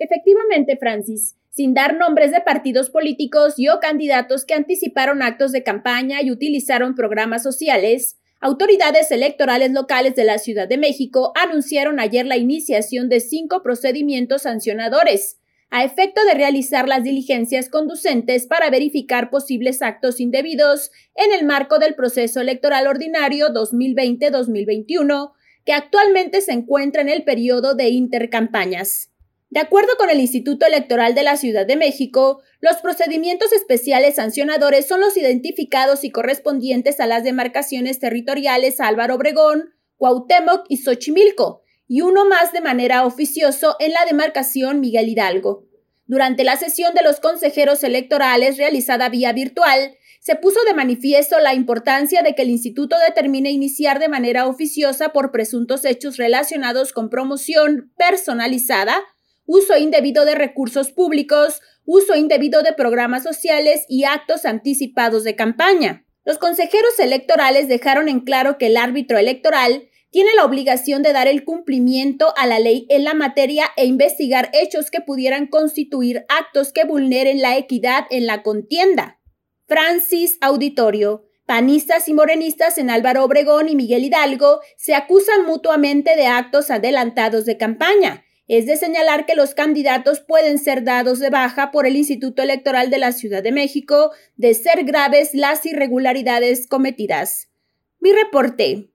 Efectivamente, Francis, sin dar nombres de partidos políticos y o candidatos que anticiparon actos de campaña y utilizaron programas sociales, autoridades electorales locales de la Ciudad de México anunciaron ayer la iniciación de cinco procedimientos sancionadores, a efecto de realizar las diligencias conducentes para verificar posibles actos indebidos en el marco del proceso electoral ordinario 2020-2021, que actualmente se encuentra en el periodo de intercampañas. De acuerdo con el Instituto Electoral de la Ciudad de México, los procedimientos especiales sancionadores son los identificados y correspondientes a las demarcaciones territoriales Álvaro Obregón, Cuauhtémoc y Xochimilco, y uno más de manera oficioso en la demarcación Miguel Hidalgo. Durante la sesión de los consejeros electorales realizada vía virtual, se puso de manifiesto la importancia de que el instituto determine iniciar de manera oficiosa por presuntos hechos relacionados con promoción personalizada, uso indebido de recursos públicos, uso indebido de programas sociales y actos anticipados de campaña. Los consejeros electorales dejaron en claro que el árbitro electoral tiene la obligación de dar el cumplimiento a la ley en la materia e investigar hechos que pudieran constituir actos que vulneren la equidad en la contienda. Francis Auditorio. Panistas y morenistas en Álvaro Obregón y Miguel Hidalgo se acusan mutuamente de actos adelantados de campaña. Es de señalar que los candidatos pueden ser dados de baja por el Instituto Electoral de la Ciudad de México de ser graves las irregularidades cometidas. Mi reporte.